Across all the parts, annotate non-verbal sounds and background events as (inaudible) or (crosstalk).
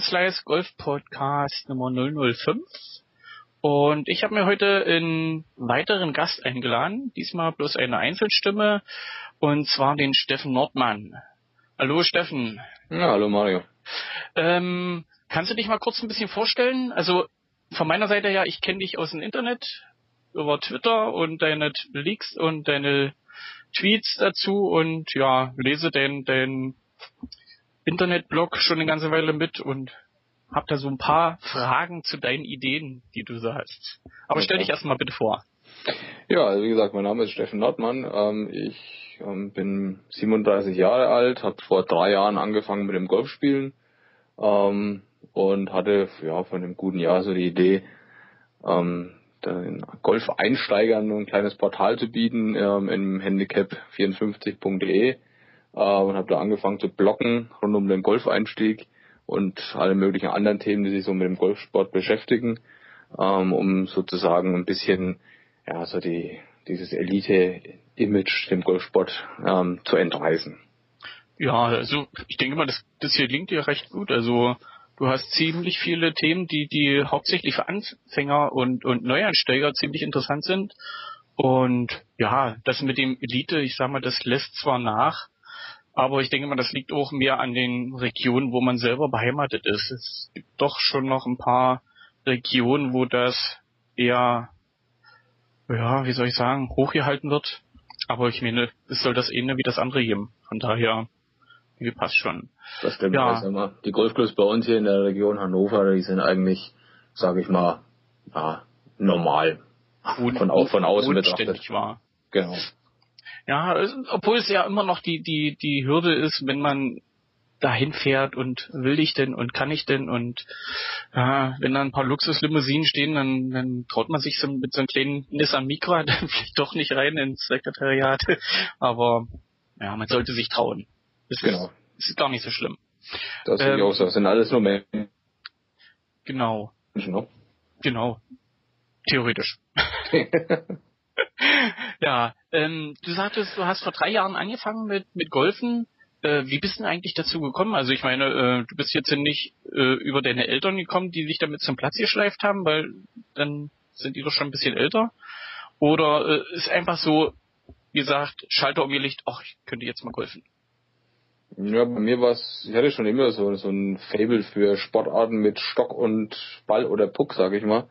Slice Golf Podcast Nummer 005. Und ich habe mir heute einen weiteren Gast eingeladen, diesmal bloß eine Einzelstimme, und zwar den Steffen Nordmann. Hallo Steffen. Ja, hallo Mario. Ähm, kannst du dich mal kurz ein bisschen vorstellen? Also von meiner Seite her, ich kenne dich aus dem Internet, über Twitter und deine Leaks und deine Tweets dazu und ja, lese dein, dein Internetblog schon eine ganze Weile mit und hab da so ein paar Fragen zu deinen Ideen, die du so hast. Aber stell dich erstmal bitte vor. Ja, also wie gesagt, mein Name ist Steffen Nordmann. Ähm, ich ähm, bin 37 Jahre alt, habe vor drei Jahren angefangen mit dem Golfspielen ähm, und hatte ja von einem guten Jahr so die Idee, den Golf-Einsteigern ein kleines Portal zu bieten im Handicap54.de äh, und habe da angefangen zu blocken rund um den Golfeinstieg und alle möglichen anderen Themen, die sich so mit dem Golfsport beschäftigen, ähm, um sozusagen ein bisschen ja so die dieses Elite-Image dem Golfsport ähm, zu entreißen. Ja, also ich denke mal, das, das hier klingt dir recht gut. Also du hast ziemlich viele Themen, die, die hauptsächlich für Anfänger und, und Neuansteiger ziemlich interessant sind. Und ja, das mit dem Elite, ich sag mal, das lässt zwar nach, aber ich denke mal, das liegt auch mehr an den Regionen, wo man selber beheimatet ist. Es gibt doch schon noch ein paar Regionen, wo das eher, ja, wie soll ich sagen, hochgehalten wird. Aber ich meine, es soll das ähnlich wie das andere geben. Von daher, wie passt schon. Das stimmt. Ja. Also die Golfclubs bei uns hier in der Region Hannover, die sind eigentlich, sage ich mal, ja, normal. Von, von, von außen betrachtet. War. Genau. Ja, es, obwohl es ja immer noch die, die, die Hürde ist, wenn man dahin fährt und will ich denn und kann ich denn und ja, wenn da ein paar Luxuslimousinen stehen, dann, dann traut man sich so mit so einem kleinen Nissan Micra (laughs) dann vielleicht doch nicht rein ins Sekretariat. Aber ja, man sollte sich trauen. Das genau. ist, ist gar nicht so schlimm. Das ähm, ich auch so. Das sind alles nur Menschen. Genau. Genau. Genau. Theoretisch. (laughs) (laughs) ja, ähm, du sagtest, du hast vor drei Jahren angefangen mit, mit Golfen. Äh, wie bist du denn eigentlich dazu gekommen? Also ich meine, äh, du bist jetzt nicht äh, über deine Eltern gekommen, die sich damit zum Platz geschleift haben, weil dann sind die doch schon ein bisschen älter. Oder äh, ist einfach so, wie gesagt, Schalter umgelegt, ach, ich könnte jetzt mal golfen. Ja, bei mir war es, ich hatte schon immer so, so ein Fable für Sportarten mit Stock und Ball oder Puck, sag ich mal.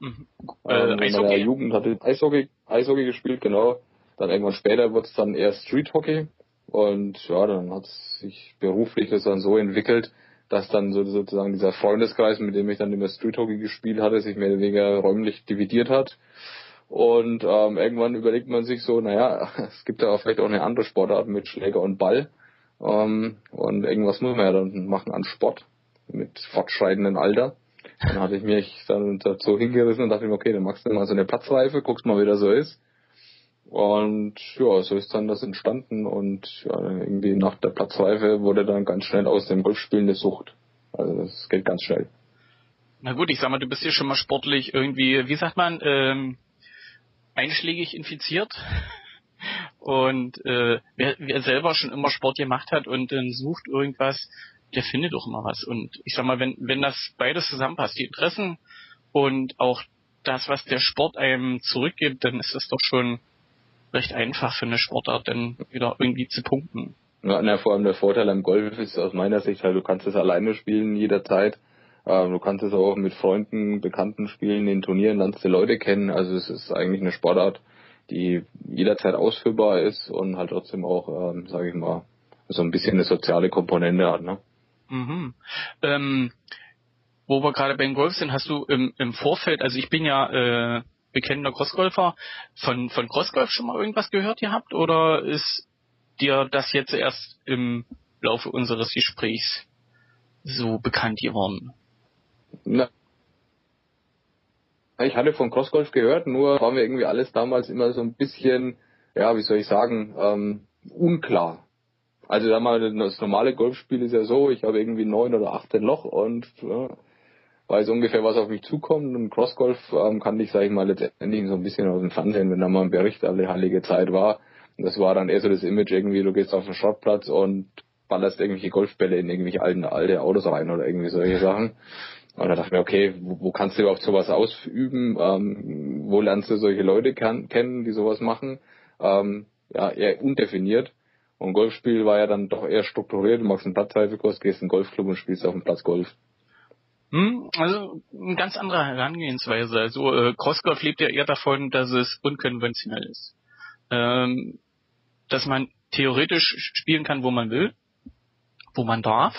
Mhm. Ähm, äh, in der Jugend hatte ich Eishockey, Eishockey gespielt, genau. Dann irgendwann später wurde es dann eher Street Hockey. Und ja, dann hat sich beruflich das dann so entwickelt, dass dann so, sozusagen dieser Freundeskreis, mit dem ich dann immer Street Hockey gespielt hatte, sich mehr oder weniger räumlich dividiert hat. Und ähm, irgendwann überlegt man sich so, naja, (laughs) es gibt ja auch vielleicht auch eine andere Sportart mit Schläger und Ball. Ähm, und irgendwas muss man ja dann machen an Sport mit fortschreitendem Alter. Dann hatte ich mich dann dazu hingerissen und dachte mir, okay, dann machst du mal so eine Platzreife, guckst mal, wie das so ist. Und ja, so ist dann das entstanden und ja, irgendwie nach der Platzreife wurde dann ganz schnell aus dem Golfspielen eine Sucht. Also das geht ganz schnell. Na gut, ich sag mal, du bist hier schon mal sportlich irgendwie, wie sagt man, ähm, einschlägig infiziert. (laughs) Und äh, wer, wer selber schon immer Sport gemacht hat und dann sucht irgendwas, der findet auch immer was. Und ich sag mal, wenn, wenn das beides zusammenpasst, die Interessen und auch das, was der Sport einem zurückgibt, dann ist das doch schon recht einfach für eine Sportart, dann wieder irgendwie zu punkten. Ja, na, vor allem der Vorteil am Golf ist aus meiner Sicht halt, du kannst es alleine spielen jederzeit. Ähm, du kannst es auch mit Freunden, Bekannten spielen, in Turnieren lernst du Leute kennen. Also es ist eigentlich eine Sportart, die jederzeit ausführbar ist und halt trotzdem auch, ähm, sage ich mal, so ein bisschen eine soziale Komponente hat. Ne? Mhm. Ähm, wo wir gerade beim Golf sind, hast du im, im Vorfeld, also ich bin ja äh, bekennender Crossgolfer, von, von Crossgolf schon mal irgendwas gehört gehabt oder ist dir das jetzt erst im Laufe unseres Gesprächs so bekannt geworden? Na, ich hatte von Crossgolf gehört, nur war mir irgendwie alles damals immer so ein bisschen, ja, wie soll ich sagen, ähm, unklar. Also sag mal, das normale Golfspiel ist ja so, ich habe irgendwie neun oder achtzehn Loch und ja, weiß ungefähr, was auf mich zukommt. Und Crossgolf ähm, kann ich, sage ich mal, letztendlich so ein bisschen aus dem Fernsehen, wenn da mal ein Bericht alle heilige Zeit war. Und das war dann eher so das Image irgendwie, du gehst auf den Shotplatz und ballerst irgendwelche Golfbälle in irgendwelche alten, alte Autos rein oder irgendwie solche Sachen. Und da dachte ich mir, okay, wo, wo kannst du überhaupt sowas ausüben? Ähm, wo lernst du solche Leute kennen, die sowas machen? Ähm, ja, eher undefiniert. Und Golfspiel war ja dann doch eher strukturiert. Du machst einen Platzreifekurs, gehst in einen Golfclub und spielst auf dem Platz Golf. Hm, also eine ganz andere Herangehensweise. Also äh, Crossgolf lebt ja eher davon, dass es unkonventionell ist. Ähm, dass man theoretisch spielen kann, wo man will, wo man darf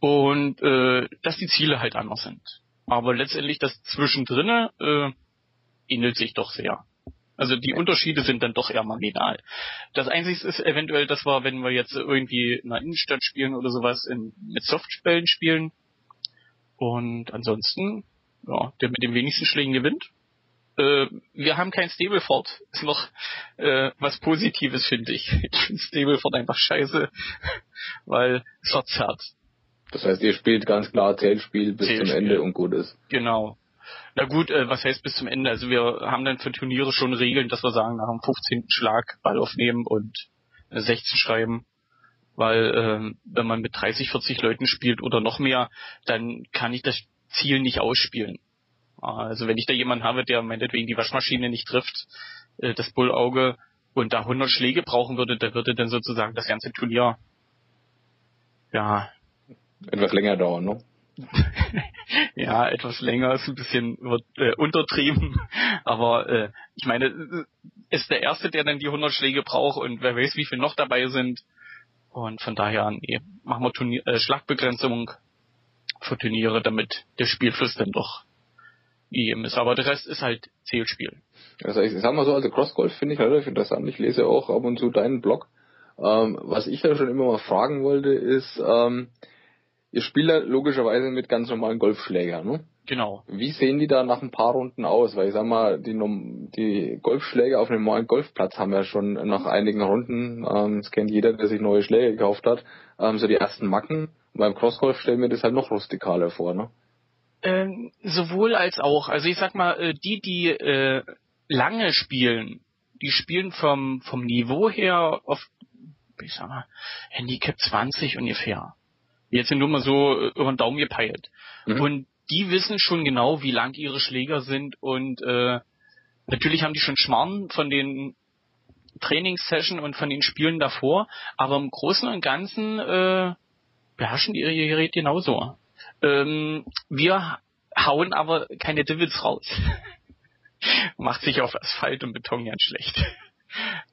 und äh, dass die Ziele halt anders sind. Aber letztendlich das Zwischendrinne äh, ähnelt sich doch sehr. Also die Unterschiede sind dann doch eher marginal. Das Einzige ist eventuell, dass wir, wenn wir jetzt irgendwie in einer Innenstadt spielen oder sowas, in, mit Softspellen spielen. Und ansonsten, ja, der mit den wenigsten Schlägen gewinnt. Äh, wir haben kein Stableford. Ist noch äh, was Positives, finde ich. Ich (laughs) finde Stableford einfach scheiße, (laughs) weil es verzerrt. Das heißt, ihr spielt ganz klar Zählspiel bis Zählspiel. zum Ende und gut ist. Genau. Na gut, äh, was heißt bis zum Ende? Also wir haben dann für Turniere schon Regeln, dass wir sagen, nach dem 15. Schlag Ball aufnehmen und 16 äh, schreiben. Weil äh, wenn man mit 30, 40 Leuten spielt oder noch mehr, dann kann ich das Ziel nicht ausspielen. Also wenn ich da jemanden habe, der meinetwegen die Waschmaschine nicht trifft, äh, das Bullauge und da 100 Schläge brauchen würde, der würde dann sozusagen das ganze Turnier ja etwas länger dauern, ne? (laughs) ja, etwas länger ist ein bisschen äh, untertrieben, (laughs) aber äh, ich meine, ist der Erste, der dann die 100 Schläge braucht und wer weiß, wie viele noch dabei sind. Und von daher, nee, machen wir Turnier, äh, Schlagbegrenzung für Turniere, damit der Spielfluss dann doch gegeben ist. Aber der Rest ist halt Zählspiel. Also ich sag mal so, also Crossgolf finde ich relativ interessant. Ich lese auch ab und zu deinen Blog. Ähm, was ich ja schon immer mal fragen wollte, ist, ähm, Ihr spielt ja logischerweise mit ganz normalen Golfschlägern, ne? Genau. Wie sehen die da nach ein paar Runden aus? Weil ich sag mal, die, die Golfschläger auf einem normalen Golfplatz haben ja schon nach einigen Runden, ähm, das kennt jeder, der sich neue Schläge gekauft hat, ähm, so die ersten Macken. Beim Crossgolf stellen wir das halt noch rustikaler vor, ne? Ähm, sowohl als auch. Also ich sag mal, äh, die, die äh, lange spielen, die spielen vom, vom Niveau her auf, ich sag mal, Handicap 20 ungefähr. Jetzt sind nur mal so äh, über den Daumen gepeilt. Mhm. Und die wissen schon genau, wie lang ihre Schläger sind und äh, natürlich haben die schon Schmarrn von den Trainingssession und von den Spielen davor, aber im Großen und Ganzen äh, beherrschen die ihr Gerät genauso. Ähm, wir hauen aber keine Divots raus. (laughs) Macht sich auf Asphalt und Beton ganz schlecht.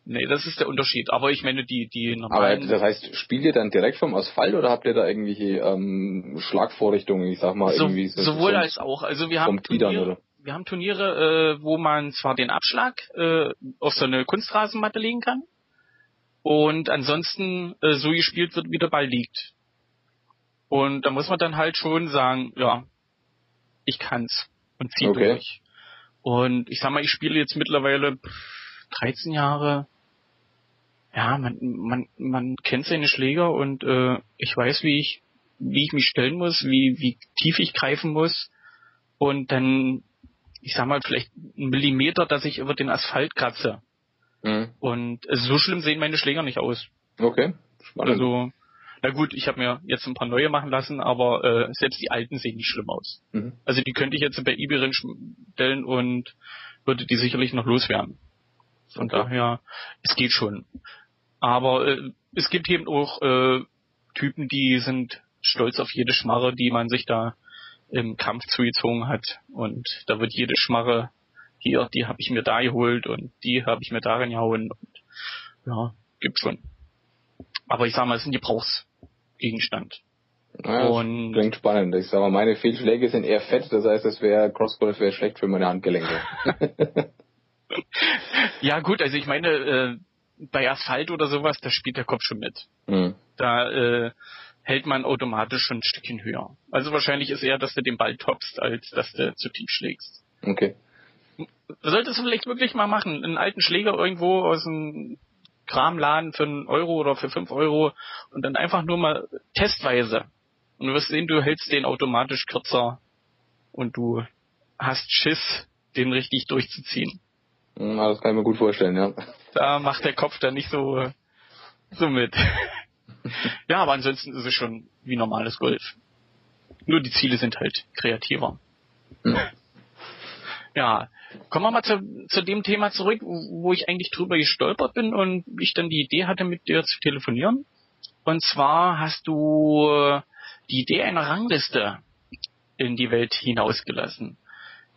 Nee, das ist der Unterschied. Aber ich meine, die, die normalen... Aber das heißt, spielt ihr dann direkt vom Asphalt oder habt ihr da irgendwelche ähm, Schlagvorrichtungen, ich sag mal, so, irgendwie... So, sowohl als auch. Also wir haben Turniere, wir haben Turniere, äh, wo man zwar den Abschlag äh, auf so eine Kunstrasenmatte legen kann und ansonsten äh, so gespielt wird, wie der Ball liegt. Und da muss man dann halt schon sagen, ja, ich kann's und zieh okay. durch. Und ich sag mal, ich spiele jetzt mittlerweile 13 Jahre, ja, man, man, man kennt seine Schläger und äh, ich weiß, wie ich, wie ich mich stellen muss, wie, wie tief ich greifen muss. Und dann, ich sag mal, vielleicht ein Millimeter, dass ich über den Asphalt kratze. Mhm. Und äh, so schlimm sehen meine Schläger nicht aus. Okay. Spannend. Also, na gut, ich habe mir jetzt ein paar neue machen lassen, aber äh, selbst die alten sehen nicht schlimm aus. Mhm. Also die könnte ich jetzt bei eBay stellen und würde die sicherlich noch loswerden. Von okay. daher, es geht schon. Aber äh, es gibt eben auch äh, Typen, die sind stolz auf jede Schmarre, die man sich da im Kampf zugezogen hat. Und da wird jede Schmarre hier, die habe ich mir da geholt und die habe ich mir darin gehauen. Und ja, gibt schon. Aber ich sag mal, es ist ein Gebrauchsgegenstand. Ja, und klingt spannend. Ich sag mal, meine Fehlschläge sind eher fett, das heißt, es wäre Crossgolf wäre schlecht für meine Handgelenke. (laughs) ja gut, also ich meine, äh, bei Asphalt oder sowas, da spielt der Kopf schon mit. Mhm. Da äh, hält man automatisch schon ein Stückchen höher. Also wahrscheinlich ist eher, dass du den Ball toppst, als dass du zu tief schlägst. Okay. Solltest du vielleicht wirklich mal machen, einen alten Schläger irgendwo aus dem Kramladen für einen Euro oder für fünf Euro und dann einfach nur mal testweise. Und du wirst sehen, du hältst den automatisch kürzer und du hast Schiss, den richtig durchzuziehen. Na, das kann ich mir gut vorstellen, ja. Da macht der Kopf dann nicht so, so mit. (laughs) ja, aber ansonsten ist es schon wie normales Golf. Nur die Ziele sind halt kreativer. Hm. Ja, kommen wir mal zu, zu dem Thema zurück, wo ich eigentlich drüber gestolpert bin und ich dann die Idee hatte, mit dir zu telefonieren. Und zwar hast du die Idee einer Rangliste in die Welt hinausgelassen.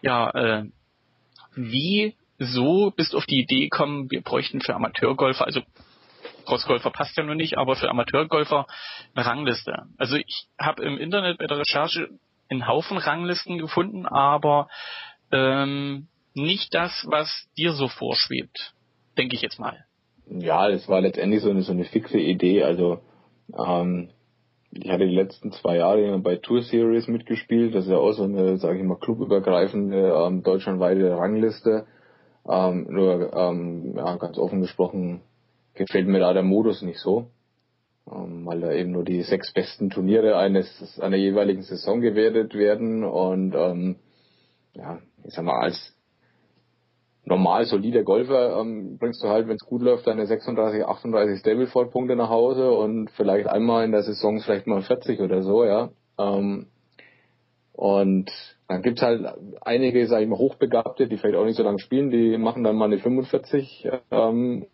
Ja, äh, wie so bist du auf die Idee gekommen, wir bräuchten für Amateurgolfer, also Crossgolfer passt ja nur nicht, aber für Amateurgolfer eine Rangliste. Also ich habe im Internet bei der Recherche einen Haufen Ranglisten gefunden, aber ähm, nicht das, was dir so vorschwebt, denke ich jetzt mal. Ja, es war letztendlich so eine, so eine fixe Idee. Also ähm, ich hatte die letzten zwei Jahre bei Tour Series mitgespielt. Das ist ja auch so eine, sage ich mal, clubübergreifende ähm, deutschlandweite Rangliste. Ähm, nur ähm, ja, ganz offen gesprochen gefällt mir da der Modus nicht so, ähm, weil da eben nur die sechs besten Turniere eines einer jeweiligen Saison gewertet werden und ähm, ja, ich sag mal als normal solider Golfer ähm, bringst du halt, wenn es gut läuft, deine 36, 38 Stableford-Punkte nach Hause und vielleicht einmal in der Saison vielleicht mal 40 oder so, ja. Ähm, und dann gibt's halt einige, sag ich mal, Hochbegabte, die vielleicht auch nicht so lange spielen, die machen dann mal eine 45 ähm,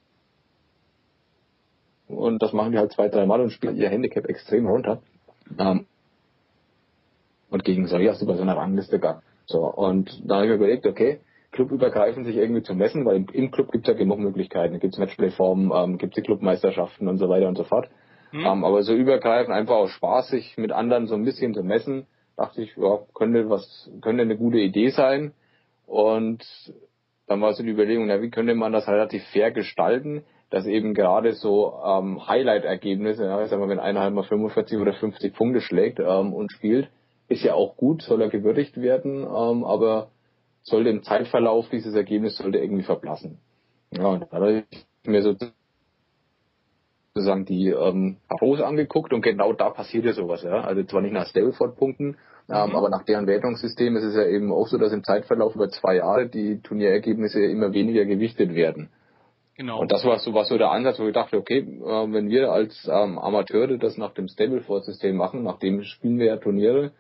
und das machen die halt zwei, drei Mal und spielen ihr Handicap extrem runter. Ähm, und gegen du bei so einer Rangliste gar. So, und da habe ich mir überlegt, okay, clubübergreifend sich irgendwie zu messen, weil im, Club gibt es ja genug Möglichkeiten. Da gibt es Matchplay-Formen, ähm, gibt es die Clubmeisterschaften und so weiter und so fort. Mhm. Ähm, aber so übergreifend einfach auch Spaß, sich mit anderen so ein bisschen zu messen, dachte ich, ja, könnte was, könnte eine gute Idee sein. Und dann war so die Überlegung, na, wie könnte man das relativ fair gestalten, dass eben gerade so ähm, Highlight-Ergebnisse, ja, ich sag mal, wenn einer halt mal 45 oder 50 Punkte schlägt ähm, und spielt, ist ja auch gut, soll er gewürdigt werden, ähm, aber sollte im Zeitverlauf dieses Ergebnis sollte irgendwie verblassen. Ja, und da habe ich mir sozusagen die ähm, Pros angeguckt und genau da passiert ja sowas, ja. Also zwar nicht nach Stableford-Punkten, ähm, mhm. aber nach deren Wertungssystem ist es ja eben auch so, dass im Zeitverlauf über zwei Jahre die Turnierergebnisse immer weniger gewichtet werden. Genau. Und das war so, war so der Ansatz, wo ich dachte, okay, äh, wenn wir als ähm, Amateure das nach dem Stableford-System machen, nach dem spielen wir ja Turniere,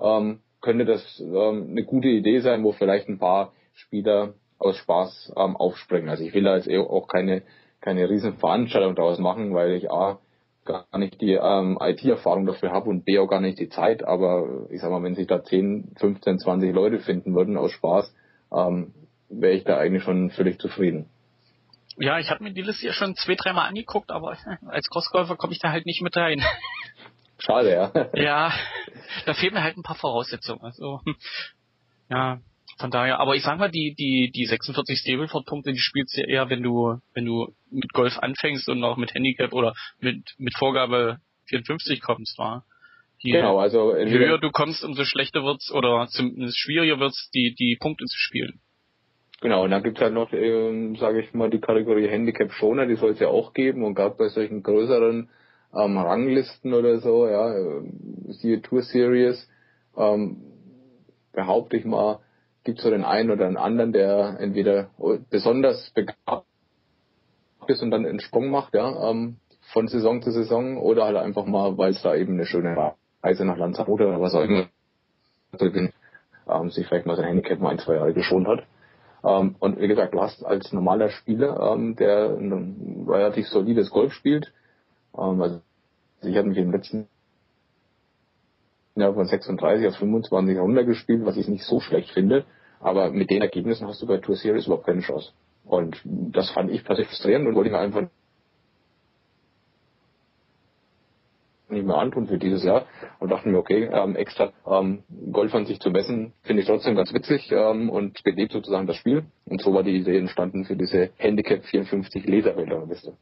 ähm, könnte das ähm, eine gute Idee sein, wo vielleicht ein paar Spieler aus Spaß ähm, aufspringen. Also ich will da jetzt eh auch keine, keine riesen Veranstaltung daraus machen, weil ich A, gar nicht die ähm, IT-Erfahrung dafür habe und B auch gar nicht die Zeit, aber ich sag mal, wenn sich da 10, 15, 20 Leute finden würden aus Spaß, ähm, wäre ich da eigentlich schon völlig zufrieden. Ja, ich habe mir die Liste ja schon zwei, dreimal angeguckt, aber (laughs) als Crossgolfer komme ich da halt nicht mit rein. Schade, ja. Ja, (laughs) da fehlen mir halt ein paar Voraussetzungen. Also, ja, von daher, aber ich sag mal, die, die, die 46 Stableford-Punkte, die spielst du ja eher, wenn du, wenn du mit Golf anfängst und auch mit Handicap oder mit, mit Vorgabe 54 kommst, war. Genau, also je höher du kommst, umso schlechter wird's oder zumindest schwieriger wird's, die, die Punkte zu spielen. Genau, und dann gibt's halt noch, ähm, sage ich mal, die Kategorie Handicap Schoner, die soll es ja auch geben und gerade bei solchen größeren ähm, Ranglisten oder so, ja, siehe Tour Series, ähm, behaupte ich mal, gibt so den einen oder den anderen, der entweder besonders begabt ist und dann einen Sprung macht, ja, ähm, von Saison zu Saison oder halt einfach mal, weil es da eben eine schöne Reise nach Lanzarote oder was auch immer ähm, sich vielleicht mal sein Handicap mal ein, zwei Jahre geschont hat. Ähm, und wie gesagt, du hast als normaler Spieler, ähm, der ein relativ solides Golf spielt, ähm, also ich habe mich im letzten Jahr von 36 auf 25 runtergespielt, was ich nicht so schlecht finde. Aber mit den Ergebnissen hast du bei Tour Series überhaupt keine Chance. Und das fand ich persönlich frustrierend und wollte mir einfach nicht mehr antun für dieses Jahr und dachten mir, okay, ähm, extra ähm, Golf an sich zu messen, finde ich trotzdem ganz witzig ähm, und belebt sozusagen das Spiel. Und so war die Idee entstanden für diese Handicap 54 Laserbilderliste.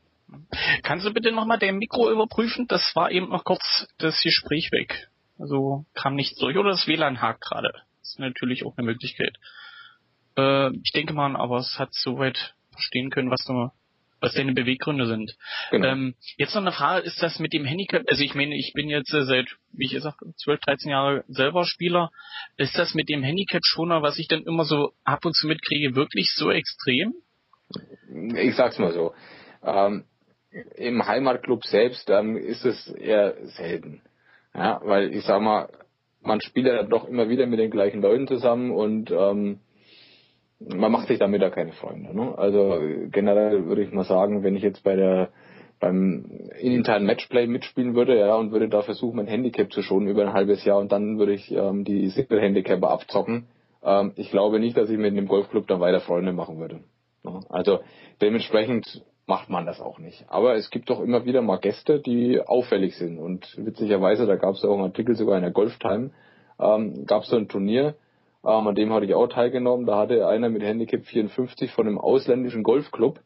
Kannst du bitte nochmal dein Mikro überprüfen? Das war eben noch kurz das Gespräch weg. Also kam nichts durch oder das WLAN hakt gerade. Das ist natürlich auch eine Möglichkeit. Äh, ich denke mal, aber es hat soweit verstehen können, was du was deine Beweggründe sind. Genau. Ähm, jetzt noch eine Frage, ist das mit dem Handicap, also ich meine, ich bin jetzt äh, seit, wie ich gesagt, 12, 13 Jahre selber Spieler, ist das mit dem Handicap-Schoner, was ich dann immer so ab und zu mitkriege, wirklich so extrem? Ich sag's mal so. Ähm, im Heimatclub selbst ähm, ist es eher selten. Ja, weil ich sag mal, man spielt ja doch immer wieder mit den gleichen Leuten zusammen und ähm, man macht sich damit ja keine Freunde. Ne? Also generell würde ich mal sagen, wenn ich jetzt bei der beim internen Matchplay mitspielen würde, ja, und würde da versuchen, mein Handicap zu schonen über ein halbes Jahr und dann würde ich ähm, die Single Handicapper abzocken. Ähm, ich glaube nicht, dass ich mit dem Golfclub dann weiter Freunde machen würde. Ja? Also dementsprechend macht man das auch nicht. Aber es gibt doch immer wieder mal Gäste, die auffällig sind. Und witzigerweise, da gab es ja auch einen Artikel sogar in der Golftime, ähm, gab es so ein Turnier, ähm, an dem hatte ich auch teilgenommen. Da hatte einer mit Handicap 54 von einem ausländischen Golfclub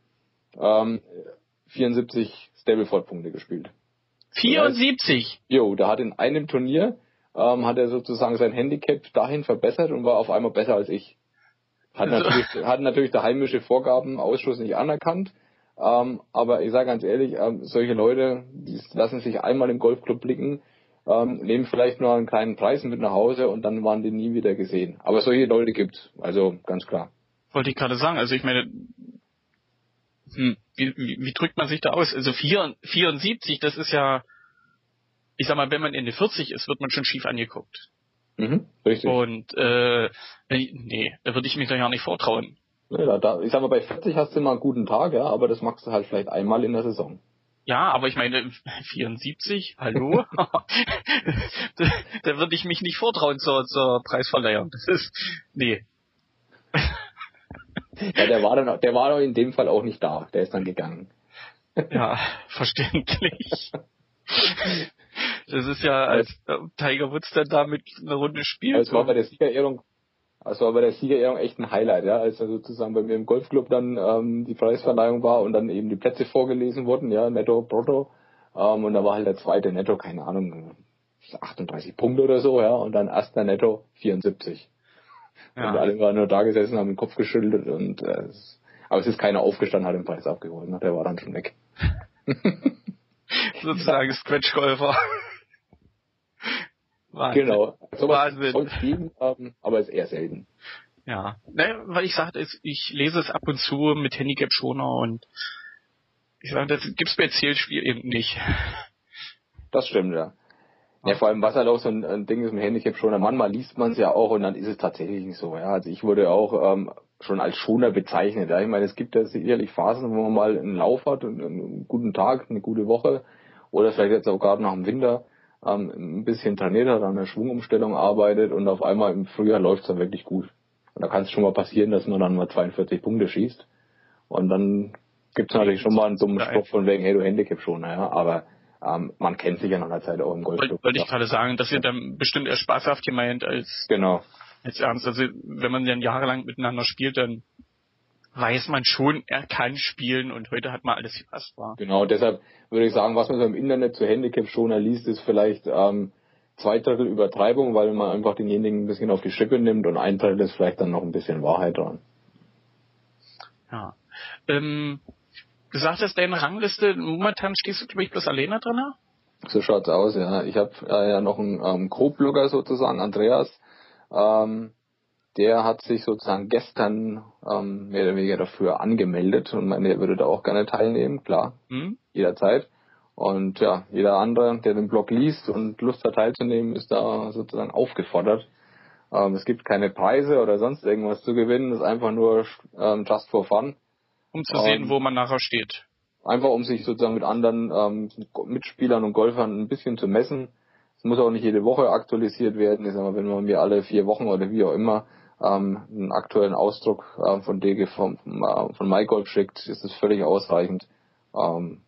ähm, 74 Stableford-Punkte gespielt. 74? jo, da hat in einem Turnier ähm, hat er sozusagen sein Handicap dahin verbessert und war auf einmal besser als ich. Hat, also. natürlich, hat natürlich der heimische Vorgabenausschuss nicht anerkannt. Ähm, aber ich sage ganz ehrlich, ähm, solche Leute, die lassen sich einmal im Golfclub blicken, ähm, nehmen vielleicht nur einen kleinen Preis mit nach Hause und dann waren die nie wieder gesehen. Aber solche Leute gibt's, also ganz klar. Wollte ich gerade sagen, also ich meine, hm, wie, wie, wie drückt man sich da aus? Also 4, 74, das ist ja, ich sag mal, wenn man Ende 40 ist, wird man schon schief angeguckt. Mhm, richtig. Und äh, nee, da würde ich mich doch ja nicht vortrauen. Ja, da, ich sag mal, bei 40 hast du immer einen guten Tag, ja, aber das machst du halt vielleicht einmal in der Saison. Ja, aber ich meine, (laughs) 74, hallo? (laughs) da, da würde ich mich nicht vortrauen zur, zur Preisverleihung. Das ist, nee. (laughs) ja, der war dann, der war doch in dem Fall auch nicht da. Der ist dann gegangen. ja, verständlich. Das ist ja, als Tiger Woods dann da mit einer Runde spielt. Es war bei der Siegerehrung also war bei der Siegerehrung echt ein Highlight, ja, als er sozusagen bei mir im Golfclub dann ähm, die Preisverleihung war und dann eben die Plätze vorgelesen wurden, ja, Netto, Brutto. Ähm, und da war halt der zweite Netto, keine Ahnung, 38 Punkte oder so, ja, und dann erster Netto 74. Ja. Und alle waren nur da gesessen, haben den Kopf geschüttelt und äh, aber es ist keiner aufgestanden, hat den Preis abgeholt, ne? der war dann schon weg. (laughs) Sozusagen Scratch-Golfer. Wahnsinn. Genau. So Wahnsinn. Soll geben, ähm, aber ist eher selten. Ja, ne, weil ich sagte, ich lese es ab und zu mit Handicap Schoner und ich sage, das gibt's bei Zielspiel eben nicht. Das stimmt, ja. Ja, vor allem, was auch so ein, ein Ding ist mit Handicap Schoner, manchmal liest man es ja auch und dann ist es tatsächlich nicht so, ja. Also ich wurde auch ähm, schon als Schoner bezeichnet, ja. Ich meine, es gibt ja sicherlich Phasen, wo man mal einen Lauf hat, einen, einen guten Tag, eine gute Woche oder vielleicht jetzt auch gerade nach dem Winter ähm, ein bisschen trainiert hat, an der Schwungumstellung arbeitet und auf einmal im Frühjahr läuft es dann wirklich gut. Und da kann es schon mal passieren, dass man dann mal 42 Punkte schießt. Und dann gibt es natürlich schon mal einen dummen Spruch von wegen, hey, du Handicap schon, naja, aber ähm, man kennt sich ja nach einer Zeit auch im Golfclub. Wollte ich gerade sagen, das wird dann bestimmt eher spaßhaft gemeint als, genau. als ernst. Also wenn man dann jahrelang miteinander spielt, dann weiß man schon, er kann spielen und heute hat man alles gepasst war. Genau, deshalb würde ich sagen, was man so im Internet zu Handicap schon liest, ist vielleicht ähm, zwei Drittel Übertreibung, weil man einfach denjenigen ein bisschen auf die Schippe nimmt und ein Drittel ist vielleicht dann noch ein bisschen Wahrheit dran. Ja. Ähm, du sagtest, deine Rangliste, momentan stehst du, glaube ich, bloß alleine drin? So schaut's aus, ja. Ich habe äh, ja noch einen ähm, Co-Blogger sozusagen, Andreas. Ähm, der hat sich sozusagen gestern ähm, mehr oder weniger dafür angemeldet und meinte, er würde da auch gerne teilnehmen, klar, mhm. jederzeit. Und ja, jeder andere, der den Blog liest und Lust hat teilzunehmen, ist da sozusagen aufgefordert. Ähm, es gibt keine Preise oder sonst irgendwas zu gewinnen, es ist einfach nur ähm, just for fun. Um zu sehen, ähm, wo man nachher steht. Einfach um sich sozusagen mit anderen ähm, Mitspielern und Golfern ein bisschen zu messen. Es muss auch nicht jede Woche aktualisiert werden. Ich sag mal, wenn man mir alle vier Wochen oder wie auch immer ähm, einen aktuellen Ausdruck äh, von DG vom, äh, von MyGolf schickt, ist es völlig ausreichend. Ähm,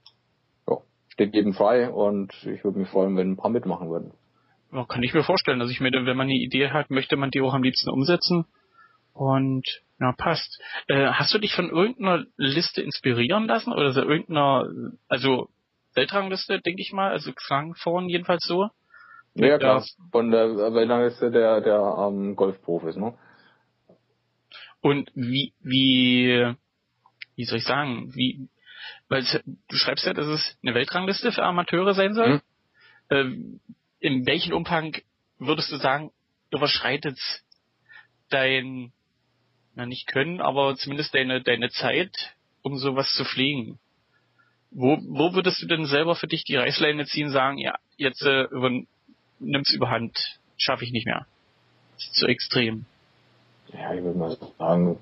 ja, steht jedem frei und ich würde mich freuen, wenn ein paar mitmachen würden. Ja, kann ich mir vorstellen. Also ich meine, wenn man eine Idee hat, möchte man die auch am liebsten umsetzen. Und ja, passt. Äh, hast du dich von irgendeiner Liste inspirieren lassen? Oder so irgendeiner, also Weltrangliste, denke ich mal, also Klangforen jedenfalls so? Ja, klar, von der Weltrangliste der, der ähm, Golfprofis, ne? Und wie, wie, wie soll ich sagen, wie, weil es, du schreibst ja, dass es eine Weltrangliste für Amateure sein soll. Mhm. Ähm, in welchem Umfang würdest du sagen, überschreitet dein, na nicht können, aber zumindest deine, deine Zeit, um sowas zu pflegen? Wo, wo würdest du denn selber für dich die Reißleine ziehen, sagen, ja, jetzt äh, über, nimm's überhand, schaffe ich nicht mehr. Das ist zu extrem. Ja, ich würde mal sagen,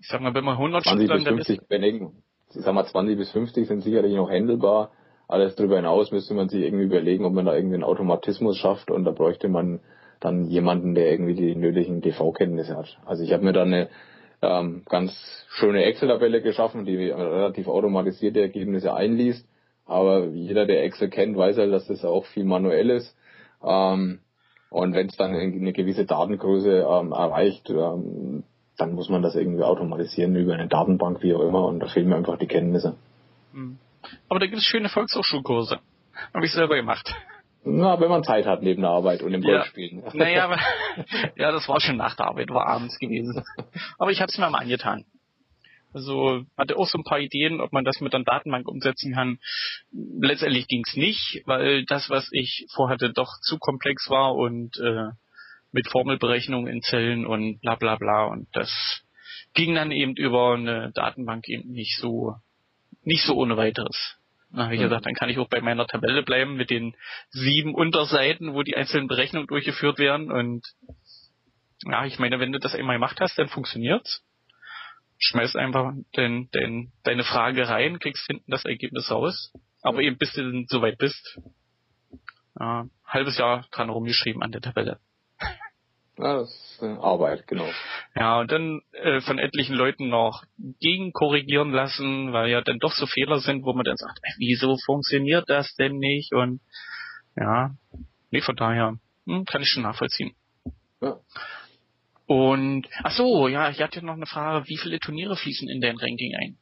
ich sag mal, wenn man 100 20 bis 50 Belegen, ich sag mal 20 bis 50 sind sicherlich noch handelbar. Alles darüber hinaus müsste man sich irgendwie überlegen, ob man da irgendwie einen Automatismus schafft und da bräuchte man dann jemanden, der irgendwie die nötigen DV-Kenntnisse hat. Also ich habe mir da eine ähm, ganz schöne Excel-Tabelle geschaffen, die relativ automatisierte Ergebnisse einliest. Aber jeder, der Excel kennt, weiß halt, dass das auch viel manuell ist. Ähm, und wenn es dann eine gewisse Datengröße ähm, erreicht, ähm, dann muss man das irgendwie automatisieren über eine Datenbank, wie auch immer, und da fehlen mir einfach die Kenntnisse. Hm. Aber da gibt es schöne Volkshochschulkurse. Habe ich selber gemacht. Na, wenn man Zeit hat neben der Arbeit und im ja. Golfspielen. Naja, aber, (laughs) ja, das war schon nach der Arbeit, war abends gewesen. (laughs) Aber ich habe es mir mal angetan. Also hatte auch so ein paar Ideen, ob man das mit einer Datenbank umsetzen kann. Letztendlich ging es nicht, weil das, was ich vorhatte, doch zu komplex war und äh, mit Formelberechnungen in Zellen und bla bla bla. Und das ging dann eben über eine Datenbank eben nicht so, nicht so ohne weiteres. Na, habe ich mhm. gesagt, dann kann ich auch bei meiner Tabelle bleiben mit den sieben Unterseiten, wo die einzelnen Berechnungen durchgeführt werden. Und ja, ich meine, wenn du das einmal gemacht hast, dann funktioniert's. Schmeiß einfach den, den, deine Frage rein, kriegst hinten das Ergebnis raus. Aber eben bis du so weit bist. Ja, halbes Jahr dran rumgeschrieben an der Tabelle. (laughs) Ja, das ist äh, Arbeit, genau. Ja, und dann äh, von etlichen Leuten noch gegen korrigieren lassen, weil ja dann doch so Fehler sind, wo man dann sagt, ey, wieso funktioniert das denn nicht? Und ja, nee, von daher hm, kann ich schon nachvollziehen. Ja. Und ach so, ja, ich hatte noch eine Frage, wie viele Turniere fließen in dein Ranking ein?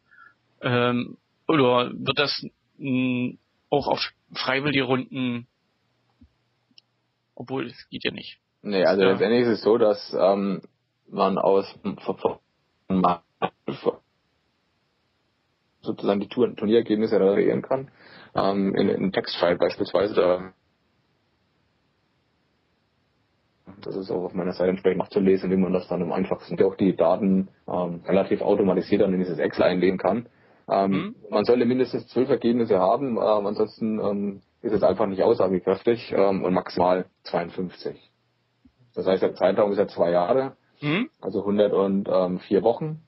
Ähm, oder wird das mh, hm, auch auf freiwillige Runden, obwohl es geht ja nicht. Nee, also ja. letztendlich ist es so, dass ähm, man aus sozusagen die Turnierergebnisse variieren kann. Ähm, in, in Textfile beispielsweise, da das ist auch auf meiner Seite entsprechend nachzulesen, wie man das dann am einfachsten auch die Daten ähm, relativ automatisiert dann in dieses Excel einlegen kann. Ähm, mhm. Man sollte mindestens zwölf Ergebnisse haben, ähm, ansonsten ähm, ist es einfach nicht aussagekräftig ähm, und maximal 52. Das heißt, der Zeitraum ist ja zwei Jahre, mhm. also 104 Wochen.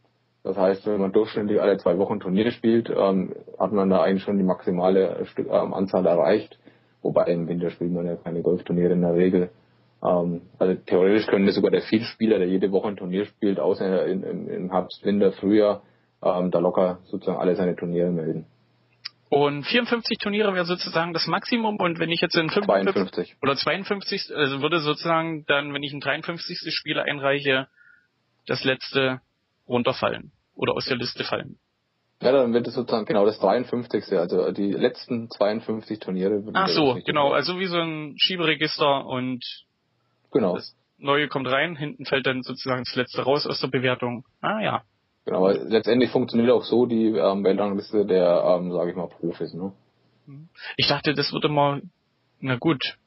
Das heißt, wenn man durchschnittlich alle zwei Wochen Turniere spielt, ähm, hat man da eigentlich schon die maximale Stück, ähm, Anzahl erreicht. Wobei im Winter spielt man ja keine Golfturniere in der Regel. Ähm, also theoretisch können das sogar der Vielspieler, der jede Woche ein Turnier spielt, außer in, in, im Herbst, Winter, Frühjahr, ähm, da locker sozusagen alle seine Turniere melden. Und 54 Turniere wäre sozusagen das Maximum und wenn ich jetzt in 55 52. oder 52, also würde sozusagen dann, wenn ich ein 53. Spiel einreiche, das letzte runterfallen oder aus der Liste fallen. Ja, dann wird es sozusagen genau das 53. Also die letzten 52 Turniere. Ach so, genau. Also wie so ein Schieberegister und genau. das Neue kommt rein, hinten fällt dann sozusagen das letzte raus aus der Bewertung. Ah ja. Genau, aber letztendlich funktioniert auch so die ähm, Weltrangliste der, ähm, sage ich mal, Profis. Ne? Ich dachte, das würde mal, na gut,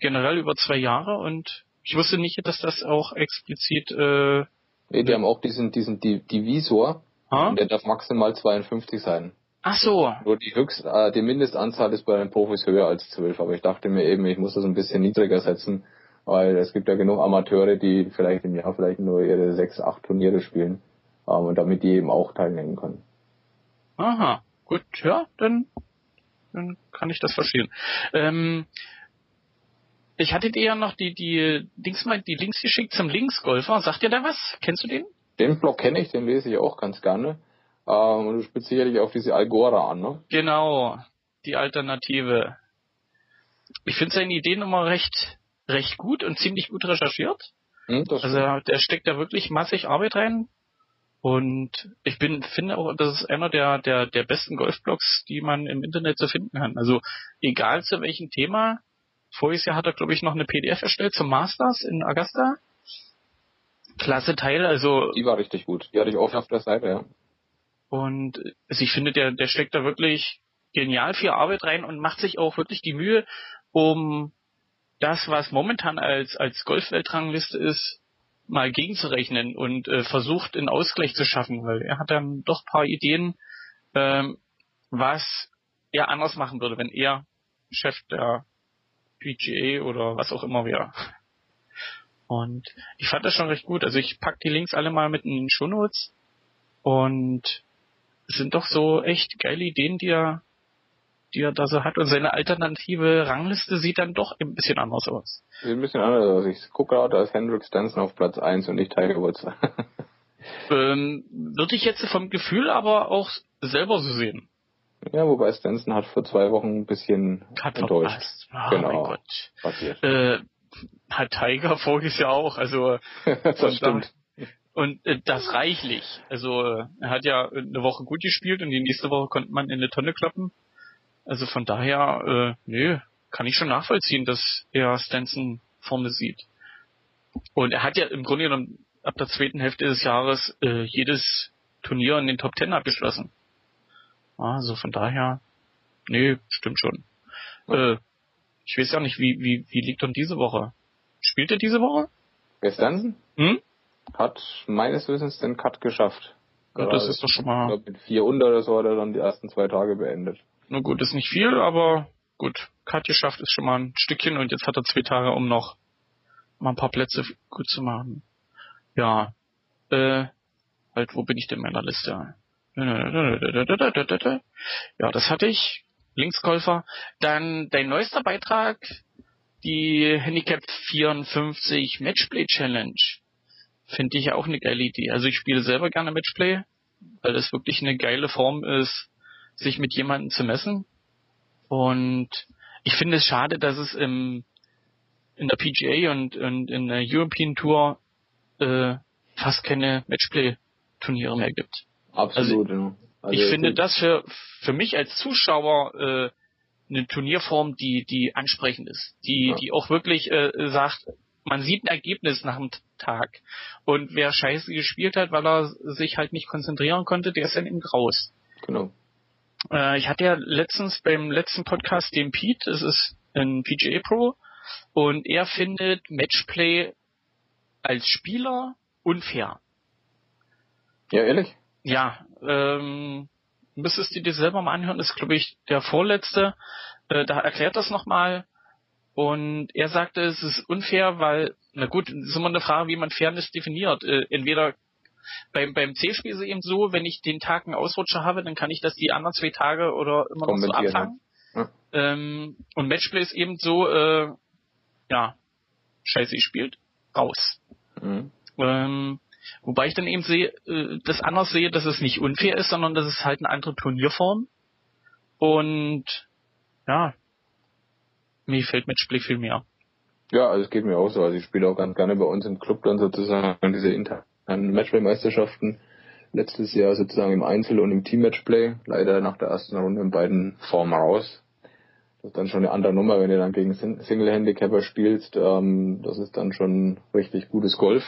generell über zwei Jahre und ich wusste nicht, dass das auch explizit. Äh, nee, die haben auch diesen diesen Divisor, ha? der darf maximal 52 sein. Ach so. Nur die Höchst, äh, die Mindestanzahl ist bei den Profis höher als 12, aber ich dachte mir eben, ich muss das ein bisschen niedriger setzen, weil es gibt ja genug Amateure, die vielleicht im Jahr vielleicht nur ihre sechs, acht Turniere spielen ähm, und damit die eben auch teilnehmen können. Aha, gut, ja, dann, dann kann ich das verstehen. Ähm, ich hatte dir ja noch die, die Dings die Links geschickt zum Linksgolfer. Sagt dir da was? Kennst du den? Den Blog kenne ich, den lese ich auch ganz gerne. Ähm, und du spielst sicherlich auf diese Algora an, ne? Genau, die Alternative. Ich finde seine Ideen immer recht, recht gut und ziemlich gut recherchiert. Hm, also der steckt da wirklich massig Arbeit rein. Und ich bin, finde auch, das ist einer der, der, der besten Golfblogs, die man im Internet zu finden kann. Also egal zu welchem Thema. Voriges Jahr hat er, glaube ich, noch eine PDF erstellt zum Masters in Augusta. Klasse Teil, also. Die war richtig gut. Die hatte ich auch auf der Seite, ja. Und also ich finde, der, der steckt da wirklich genial viel Arbeit rein und macht sich auch wirklich die Mühe, um das, was momentan als, als Golfweltrangliste ist, mal gegenzurechnen und äh, versucht, einen Ausgleich zu schaffen, weil er hat dann doch paar Ideen, ähm, was er anders machen würde, wenn er Chef der PGA oder was auch immer wäre. Und ich fand das schon recht gut. Also ich pack die Links alle mal mit in den Shownotes und es sind doch so echt geile Ideen, die er, die er da so hat. Und seine alternative Rangliste sieht dann doch ein bisschen anders aus. Sieht ein bisschen anders aus. Ich gucke gerade, da ist Hendrik Stenson auf Platz 1 und nicht Tiger Woods. (laughs) ähm, würde ich jetzt vom Gefühl aber auch selber so sehen. Ja, wobei Stenson hat vor zwei Wochen ein bisschen hat enttäuscht. Oh, genau. mein Gott. Passiert. Äh, hat Tiger (laughs) voriges Jahr auch, also (laughs) das stimmt. Und äh, das reichlich. Also er hat ja eine Woche gut gespielt und die nächste Woche konnte man in eine Tonne klappen. Also von daher, äh, nö, kann ich schon nachvollziehen, dass er Stenson vorne sieht. Und er hat ja im Grunde genommen ab der zweiten Hälfte des Jahres äh, jedes Turnier in den Top Ten abgeschlossen. Also von daher, nee, stimmt schon. Äh, ich weiß ja nicht, wie, wie, wie liegt dann diese Woche? Spielt er diese Woche? Gestern? Hm? Hat meines Wissens den Cut geschafft. Ja, das ist doch schon mal. Ich glaube, mit vier unter oder so hat er dann die ersten zwei Tage beendet. Na gut, ist nicht viel, aber gut. Cut geschafft ist schon mal ein Stückchen und jetzt hat er zwei Tage, um noch mal ein paar Plätze gut zu machen. Ja. Äh, halt, wo bin ich denn in meiner Liste? Ja, das hatte ich. Linkskäufer. Dann dein neuester Beitrag, die Handicap 54 Matchplay Challenge. Finde ich auch eine geile Idee. Also ich spiele selber gerne Matchplay, weil das wirklich eine geile Form ist, sich mit jemandem zu messen. Und ich finde es schade, dass es im, in der PGA und, und in der European Tour äh, fast keine Matchplay-Turniere mehr gibt. Absolut, also, ja. Also ich finde das für, für mich als Zuschauer äh, eine Turnierform, die, die ansprechend ist, die, ja. die auch wirklich äh, sagt, man sieht ein Ergebnis nach dem Tag. Und wer scheiße gespielt hat, weil er sich halt nicht konzentrieren konnte, der ist dann eben raus. Genau. Äh, ich hatte ja letztens beim letzten Podcast den Pete, das ist ein PGA Pro, und er findet Matchplay als Spieler unfair. Ja, ehrlich? Ja, ähm, müsstest du dir selber mal anhören, das ist glaube ich der vorletzte, äh, da erklärt das nochmal und er sagte, es ist unfair, weil, na gut, es ist immer eine Frage, wie man Fairness definiert. Äh, entweder beim, beim C-Spiel ist es eben so, wenn ich den Tag einen Ausrutscher habe, dann kann ich das die anderen zwei Tage oder immer noch so abfangen. Ja. Ähm, und Matchplay ist eben so, äh, ja, scheiße, ich spielt, raus. Mhm. Ähm, Wobei ich dann eben sehe, äh, das anders sehe, dass es nicht unfair ist, sondern dass es halt eine andere Turnierform. Und ja, mir fällt Matchplay viel mehr. Ja, also es geht mir auch so. Also ich spiele auch ganz gerne bei uns im Club dann sozusagen diese internen Matchplay-Meisterschaften. Letztes Jahr sozusagen im Einzel- und im Team-Matchplay. Leider nach der ersten Runde in beiden Formen raus. Das ist dann schon eine andere Nummer, wenn du dann gegen Single-Handicapper spielst. Ähm, das ist dann schon richtig gutes Golf.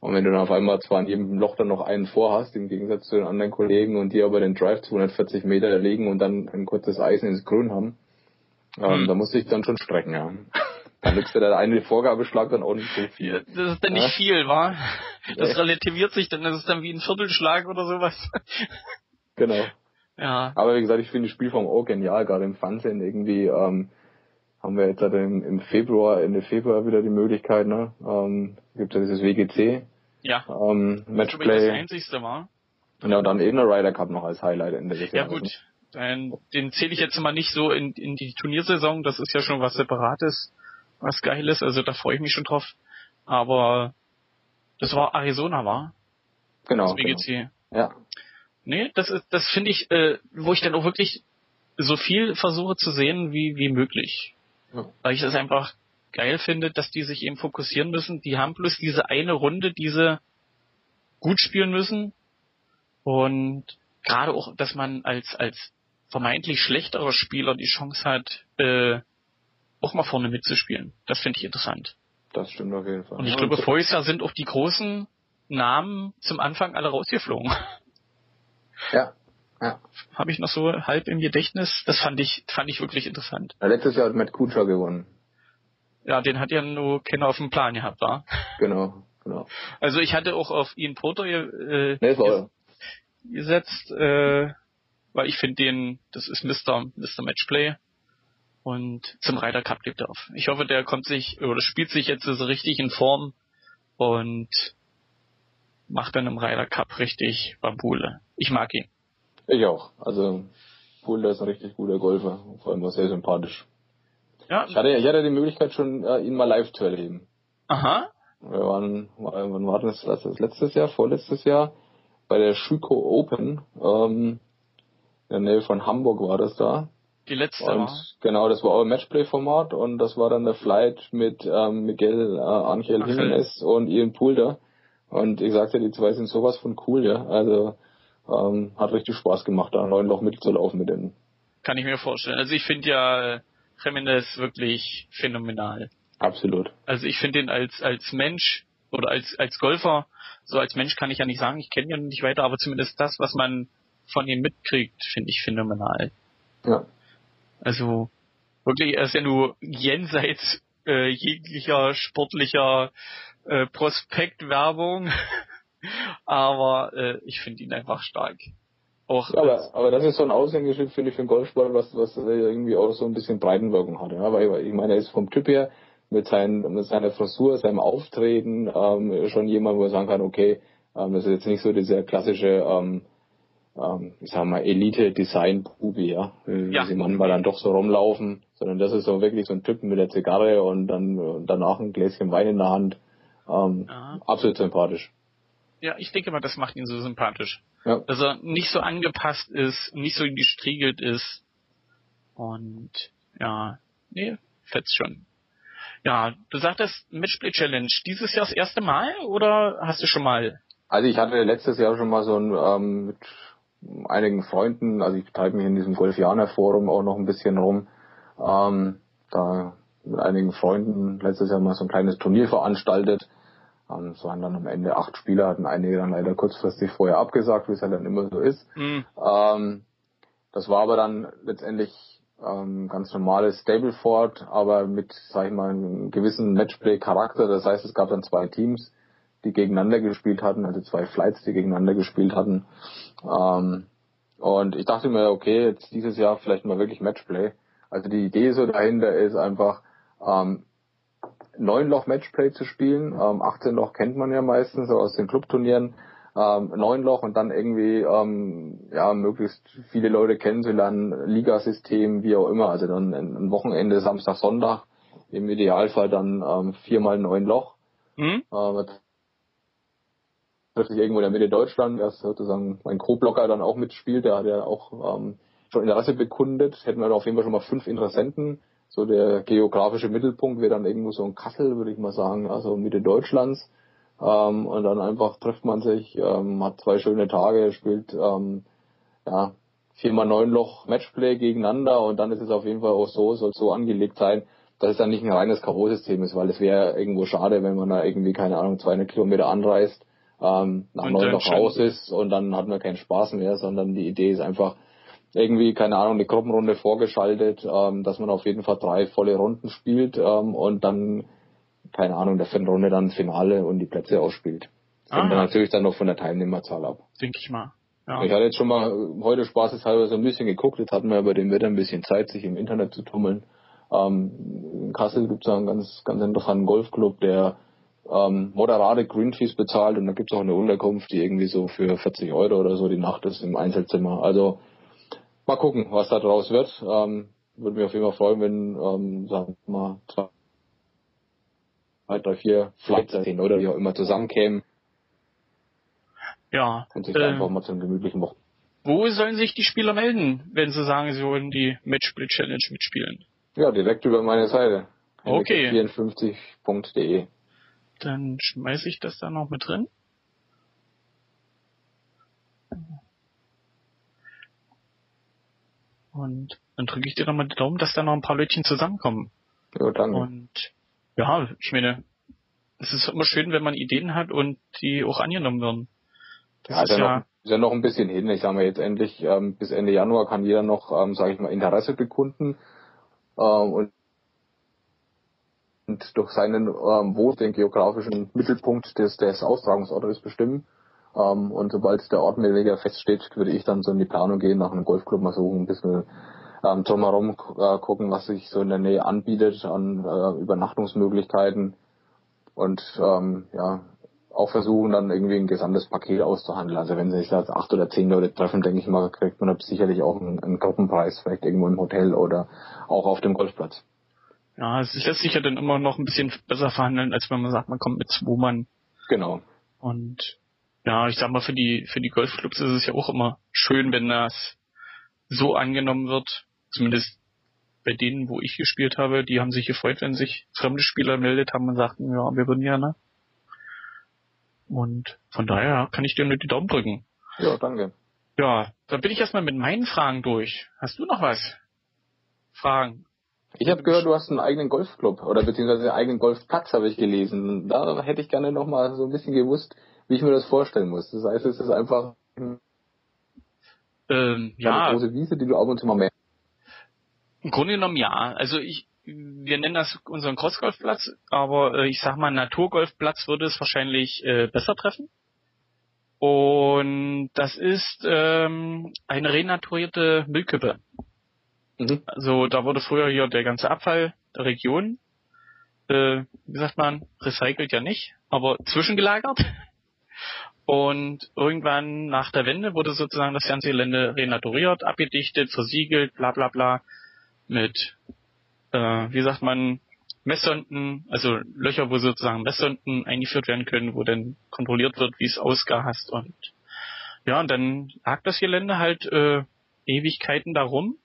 Und wenn du dann auf einmal zwar an jedem Loch dann noch einen vorhast, im Gegensatz zu den anderen Kollegen und die aber den Drive 240 Meter legen und dann ein kurzes Eisen ins Grün haben, ähm, mhm. da muss ich dann schon strecken, ja. (laughs) Dann nützt dir der eine Vorgabeschlag dann auch nicht so viel. Das ist dann nicht viel, wa? (laughs) Das relativiert sich dann, das ist dann wie ein Viertelschlag oder sowas. (laughs) Genau. Ja. Aber wie gesagt, ich finde die Spielform auch genial, gerade im Fernsehen irgendwie, ähm, haben wir jetzt halt im, im Februar, Ende Februar wieder die Möglichkeit, ne? Ähm, gibt ja dieses WGC. Ja. Ähm, Matchplay. Das, das einzigste war. Ja, dann eben der Ryder Cup noch als Highlight Ende des Jahres. Ja gut, den, den zähle ich jetzt mal nicht so in, in die Turniersaison, das ist ja schon was Separates, was Geiles, also da freue ich mich schon drauf. Aber das war Arizona, war? Genau. Das WGC. Genau. Ja. Nee, das ist, das finde ich, äh, wo ich dann auch wirklich so viel versuche zu sehen wie, wie möglich. Ja. Weil ich das einfach geil finde, dass die sich eben fokussieren müssen. Die haben bloß diese eine Runde, diese gut spielen müssen. Und gerade auch, dass man als, als vermeintlich schlechterer Spieler die Chance hat, äh, auch mal vorne mitzuspielen. Das finde ich interessant. Das stimmt auf jeden Fall. Und ich ja, glaube, voriges Jahr sind auch die großen Namen zum Anfang alle rausgeflogen. (laughs) Ja, ja. Habe ich noch so halb im Gedächtnis. Das fand ich, fand ich wirklich interessant. Ja, letztes Jahr hat Matt Kutscher gewonnen. Ja, den hat ja nur keiner auf dem Plan gehabt, war. (laughs) Genau, genau. Also ich hatte auch auf Ian Porter äh, nee, gesetzt, äh, weil ich finde den, das ist Mr. Mr. Matchplay und zum Ryder Cup lebt er auf. Ich hoffe, der kommt sich oder spielt sich jetzt so richtig in Form und macht dann im Ryder Cup richtig Bambule. Ich mag ihn. Ich auch. Also Poole ist ein richtig guter Golfer, vor allem auch sehr sympathisch. Ja. Ich hatte, ich hatte die Möglichkeit schon, äh, ihn mal live zu erleben. Aha. Wir waren, wann war das, das letztes Jahr, vorletztes Jahr, bei der Schüko Open, ähm, in der Nähe von Hamburg war das da. Die letzte und war. Genau, das war auch ein Matchplay-Format und das war dann der Flight mit ähm, Miguel äh, Angel Ach, Jimenez und Ian Poulter. Und ich sagte, die zwei sind sowas von cool, ja. Also ähm, hat richtig Spaß gemacht, da neun Loch mitzulaufen mit denen. Kann ich mir vorstellen. Also ich finde ja Jimenez wirklich phänomenal. Absolut. Also ich finde ihn als als Mensch oder als als Golfer, so als Mensch kann ich ja nicht sagen, ich kenne ihn nicht weiter, aber zumindest das, was man von ihm mitkriegt, finde ich phänomenal. Ja. Also wirklich, er ist ja nur jenseits äh, jeglicher sportlicher äh, Prospektwerbung, (laughs) aber äh, ich finde ihn einfach stark. Auch ja, aber, aber das ist so ein Aushängeschild, finde ich, für den Golfsport, was, was irgendwie auch so ein bisschen Breitenwirkung hat. Ja? Weil ich meine, er ist vom Typ her mit, seinen, mit seiner Frisur, seinem Auftreten ähm, schon jemand, wo man sagen kann, okay, ähm, das ist jetzt nicht so dieser klassische ähm, ähm, ich sag mal, Elite-Design-Bubi, ja, wie ja. sie manchmal dann doch so rumlaufen, sondern das ist so wirklich so ein Typ mit der Zigarre und dann danach ein Gläschen Wein in der Hand. Ähm, absolut sympathisch. Ja, ich denke mal, das macht ihn so sympathisch. Ja. Dass er nicht so angepasst ist, nicht so gestriegelt ist. Und ja, nee, fetzt schon. Ja, du sagtest Matchplay Challenge. Dieses Jahr das erste Mal oder hast du schon mal? Also ich hatte letztes Jahr schon mal so ein ähm, einigen Freunden, also ich treibe mich in diesem Golfianer Forum auch noch ein bisschen rum, ähm, da mit einigen Freunden letztes Jahr mal so ein kleines Turnier veranstaltet. Ähm, es waren dann am Ende acht Spieler, hatten einige dann leider kurzfristig vorher abgesagt, wie es halt dann immer so ist. Mhm. Ähm, das war aber dann letztendlich ähm, ganz normales Stableford, aber mit, sag ich mal, einem gewissen Matchplay-Charakter. Das heißt, es gab dann zwei Teams, die gegeneinander gespielt hatten, also zwei Flights, die gegeneinander gespielt hatten. Ähm, und ich dachte mir, okay, jetzt dieses Jahr vielleicht mal wirklich Matchplay. Also die Idee so dahinter ist einfach, ähm, neun Loch Matchplay zu spielen. Ähm, 18 Loch kennt man ja meistens so aus den Clubturnieren. Ähm, neun Loch und dann irgendwie ähm, ja möglichst viele Leute kennenzulernen, Ligasystem, wie auch immer. Also dann ein Wochenende, Samstag, Sonntag, im Idealfall dann ähm, viermal neun Loch. Mhm. Äh, sich irgendwo in der Mitte Deutschland, dass sozusagen mein Co-Blocker dann auch mitspielt, der hat ja auch ähm, schon Interesse bekundet, hätten wir da auf jeden Fall schon mal fünf Interessenten. So der geografische Mittelpunkt wäre dann irgendwo so ein Kassel, würde ich mal sagen, also Mitte Deutschlands. Ähm, und dann einfach trifft man sich, ähm, hat zwei schöne Tage, spielt ähm, ja viermal neun Loch Matchplay gegeneinander und dann ist es auf jeden Fall auch so, soll so angelegt sein, dass es dann nicht ein reines K.O.-System ist, weil es wäre irgendwo schade, wenn man da irgendwie, keine Ahnung, 200 Kilometer anreist ähm, nach neun noch raus ist und dann hat man keinen Spaß mehr, sondern die Idee ist einfach irgendwie, keine Ahnung, eine Gruppenrunde vorgeschaltet, ähm, dass man auf jeden Fall drei volle Runden spielt ähm, und dann, keine Ahnung, der vierten Runde dann Finale und die Plätze ausspielt. Das hängt dann natürlich dann noch von der Teilnehmerzahl ab. Denke ich mal. Ja. Ich hatte jetzt schon mal heute spaßeshalber so ein bisschen geguckt, jetzt hatten wir bei dem Wetter ein bisschen Zeit, sich im Internet zu tummeln. Ähm, in Kassel gibt es einen ganz, ganz interessanten Golfclub, der ähm, moderate Greenfees bezahlt und da gibt es auch eine Unterkunft, die irgendwie so für 40 Euro oder so die Nacht ist im Einzelzimmer. Also mal gucken, was da draus wird. Ähm, würde mich auf jeden Fall freuen, wenn, ähm, sagen wir mal, zwei, drei, vier Flights oder wie auch immer zusammenkämen. Ja. Und sich äh, einfach mal zum gemütlichen Wochen. Wo sollen sich die Spieler melden, wenn sie sagen, sie wollen die Matchplay Challenge mitspielen? Ja, direkt über meine Seite. Okay. 54.de. Dann schmeiße ich das da noch mit drin. Und dann drücke ich dir nochmal die Daumen, dass da noch ein paar Leutchen zusammenkommen. Ja, danke. Und ja, ich meine, es ist immer schön, wenn man Ideen hat und die auch angenommen werden. Das ja, ist, ja, noch, ist ja noch ein bisschen hin. Ich sage mal jetzt endlich, ähm, bis Ende Januar kann jeder noch, ähm, sage ich mal, Interesse bekunden. Ähm, und und durch seinen ähm, Wohn den geografischen Mittelpunkt des, des Austragungsortes bestimmen. Ähm, und sobald der Ort mir wieder feststeht, würde ich dann so in die Planung gehen, nach einem Golfclub mal suchen, ein bisschen ähm, drumherum äh, gucken, was sich so in der Nähe anbietet an äh, Übernachtungsmöglichkeiten und ähm, ja, auch versuchen dann irgendwie ein gesamtes Paket auszuhandeln. Also wenn sich da acht oder zehn Leute treffen, denke ich mal, kriegt man sicherlich auch einen, einen Gruppenpreis, vielleicht irgendwo im Hotel oder auch auf dem Golfplatz. Ja, es lässt sich ja dann immer noch ein bisschen besser verhandeln, als wenn man sagt, man kommt mit zwei Mann. Genau. Und ja, ich sag mal, für die, für die Golfclubs ist es ja auch immer schön, wenn das so angenommen wird. Zumindest bei denen, wo ich gespielt habe, die haben sich gefreut, wenn sich fremde Spieler meldet haben und sagten, ja, wir würden gerne. Und von daher kann ich dir nur die Daumen drücken. Ja, danke. Ja, dann bin ich erstmal mit meinen Fragen durch. Hast du noch was? Fragen? Ich habe gehört, du hast einen eigenen Golfclub oder beziehungsweise einen eigenen Golfplatz, habe ich gelesen. Da hätte ich gerne noch mal so ein bisschen gewusst, wie ich mir das vorstellen muss. Das heißt, es ist einfach ähm, ja. eine große Wiese, die du ab und zu mal merkst. Im Grunde genommen ja. Also ich, wir nennen das unseren Crossgolfplatz, aber äh, ich sag mal, Naturgolfplatz würde es wahrscheinlich äh, besser treffen. Und das ist ähm, eine renaturierte Müllkippe. Mhm. Also da wurde früher hier der ganze Abfall der Region, äh, wie sagt man, recycelt ja nicht, aber zwischengelagert. Und irgendwann nach der Wende wurde sozusagen das ganze Gelände renaturiert, abgedichtet, versiegelt, bla bla bla, mit, äh, wie sagt man, Messsonden, also Löcher, wo sozusagen Messsonden eingeführt werden können, wo dann kontrolliert wird, wie es ausgehast und ja, und dann lag das Gelände halt äh, Ewigkeiten darum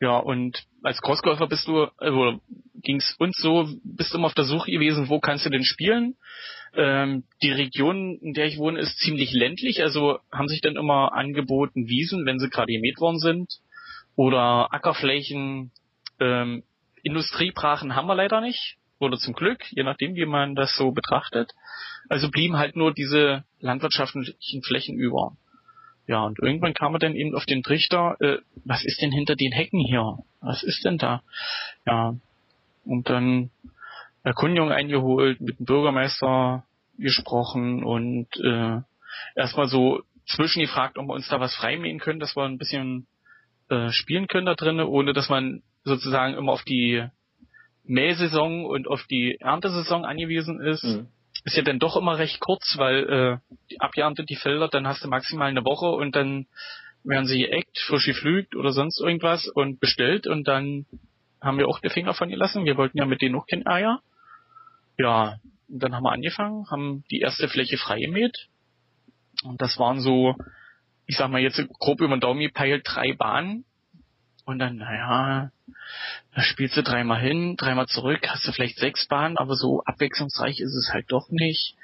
ja, und als Crossgolfer bist du, also ging's uns so, bist immer auf der Suche gewesen, wo kannst du denn spielen? Ähm, die Region, in der ich wohne, ist ziemlich ländlich, also haben sich dann immer angeboten Wiesen, wenn sie gerade gemäht worden sind, oder Ackerflächen, ähm, Industriebrachen haben wir leider nicht, oder zum Glück, je nachdem, wie man das so betrachtet. Also blieben halt nur diese landwirtschaftlichen Flächen über. Ja, und irgendwann kam er dann eben auf den Trichter, äh, was ist denn hinter den Hecken hier? Was ist denn da? Ja, und dann Erkundigung eingeholt, mit dem Bürgermeister gesprochen und äh, erstmal so zwischengefragt, ob wir uns da was freimähen können, dass wir ein bisschen äh, spielen können da drinnen, ohne dass man sozusagen immer auf die Mähsaison und auf die Erntesaison angewiesen ist. Mhm ist ja dann doch immer recht kurz, weil äh, abgeerntet die Felder, dann hast du maximal eine Woche und dann werden sie geeckt, frisch geflügt oder sonst irgendwas und bestellt und dann haben wir auch die Finger von gelassen. Wir wollten ja mit denen auch kein Eier. Ja, und dann haben wir angefangen, haben die erste Fläche freigemäht. Und das waren so, ich sag mal jetzt grob über den Daumen gepeilt, drei Bahnen. Und dann, naja, da spielst du dreimal hin, dreimal zurück, hast du vielleicht sechs Bahnen, aber so abwechslungsreich ist es halt doch nicht.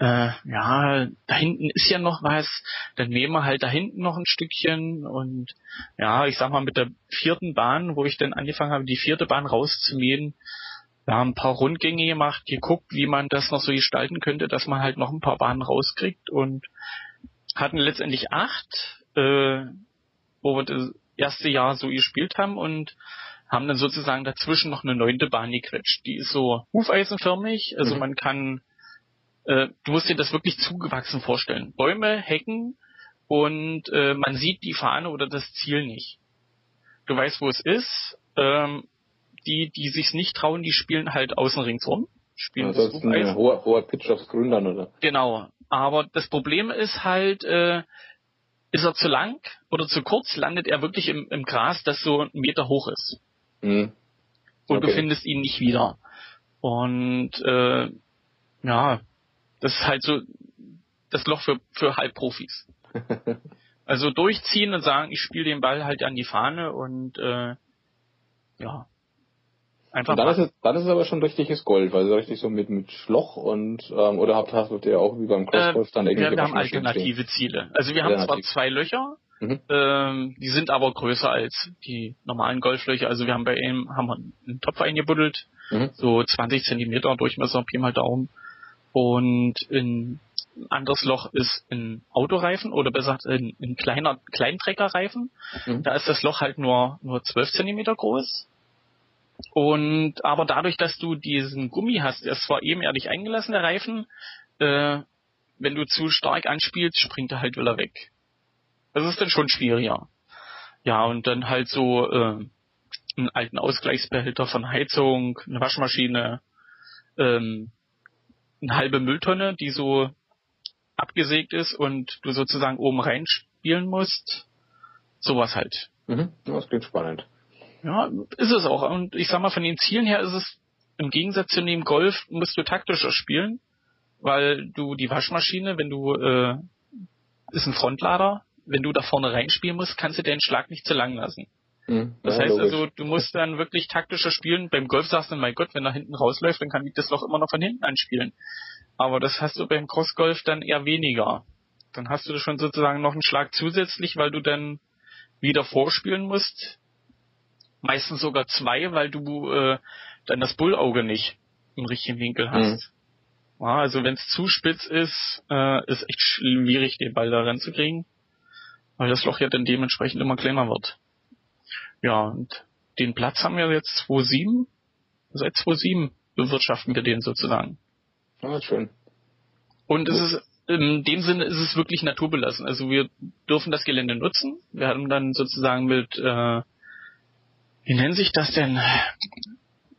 Äh, ja, da hinten ist ja noch was, dann nehmen wir halt da hinten noch ein Stückchen und ja, ich sag mal mit der vierten Bahn, wo ich dann angefangen habe, die vierte Bahn rauszumähen, wir haben ein paar Rundgänge gemacht, geguckt, wie man das noch so gestalten könnte, dass man halt noch ein paar Bahnen rauskriegt und hatten letztendlich acht, äh, wo wir das erste Jahr so gespielt haben und haben dann sozusagen dazwischen noch eine neunte Bahn gequetscht. Die ist so hufeisenförmig, also mhm. man kann, äh, du musst dir das wirklich zugewachsen vorstellen. Bäume, Hecken und äh, man sieht die Fahne oder das Ziel nicht. Du weißt, wo es ist. Ähm, die, die sich's nicht trauen, die spielen halt außen ringsrum. Spielen also das ist ein hoher, hoher Pitch aufs Grün dann, oder? Genau. Aber das Problem ist halt, äh, ist er zu lang oder zu kurz, landet er wirklich im, im Gras, das so einen Meter hoch ist. Mhm. Und okay. du findest ihn nicht wieder. Und äh, ja, das ist halt so das Loch für, für Halbprofis. (laughs) also durchziehen und sagen, ich spiele den Ball halt an die Fahne und äh, ja, Einfach dann, ist es, dann ist es aber schon richtiges Gold, weil so richtig so mit, mit Schloch und ähm, oder habt habt ihr auch wie beim Crossgolf dann irgendwie. Wir, wir haben alternative Ziele. Also wir haben zwar zwei Löcher, mhm. ähm, die sind aber größer als die normalen Golflöcher. Also wir haben bei ihm haben wir einen Topf eingebuddelt, mhm. so 20 Zentimeter Durchmesser, Pi mal Daumen. Und ein anderes Loch ist ein Autoreifen oder besser gesagt ein, ein kleiner Kleintreckerreifen. Mhm. Da ist das Loch halt nur nur 12 Zentimeter groß und aber dadurch, dass du diesen Gummi hast, der ist zwar ebenerdig eingelassen, der Reifen, äh, wenn du zu stark anspielst, springt er halt wieder weg. Das ist dann schon schwieriger. Ja, und dann halt so äh, einen alten Ausgleichsbehälter von Heizung, eine Waschmaschine, ähm, eine halbe Mülltonne, die so abgesägt ist und du sozusagen oben reinspielen musst. Sowas halt. Mhm, das klingt spannend. Ja, ist es auch. Und ich sag mal, von den Zielen her ist es im Gegensatz zu dem Golf musst du taktischer spielen, weil du die Waschmaschine, wenn du äh, ist ein Frontlader, wenn du da vorne reinspielen musst, kannst du den Schlag nicht zu lang lassen. Mhm, das ja, heißt logisch. also, du musst dann wirklich taktischer spielen. Beim Golf sagst du, mein Gott, wenn er hinten rausläuft, dann kann ich das Loch immer noch von hinten anspielen. Aber das hast du beim Crossgolf dann eher weniger. Dann hast du schon sozusagen noch einen Schlag zusätzlich, weil du dann wieder vorspielen musst. Meistens sogar zwei, weil du äh, dann das Bullauge nicht im richtigen Winkel hast. Mhm. Ja, also wenn es zu spitz ist, äh, ist echt schwierig, den Ball da ranzukriegen, weil das Loch ja dann dementsprechend immer kleiner wird. Ja, und den Platz haben wir jetzt 2.7. Seit 2.7 bewirtschaften wir den sozusagen. Ah, schön. Und es ist in dem Sinne ist es wirklich naturbelassen. Also wir dürfen das Gelände nutzen. Wir haben dann sozusagen mit, äh, wie nennt sich das denn?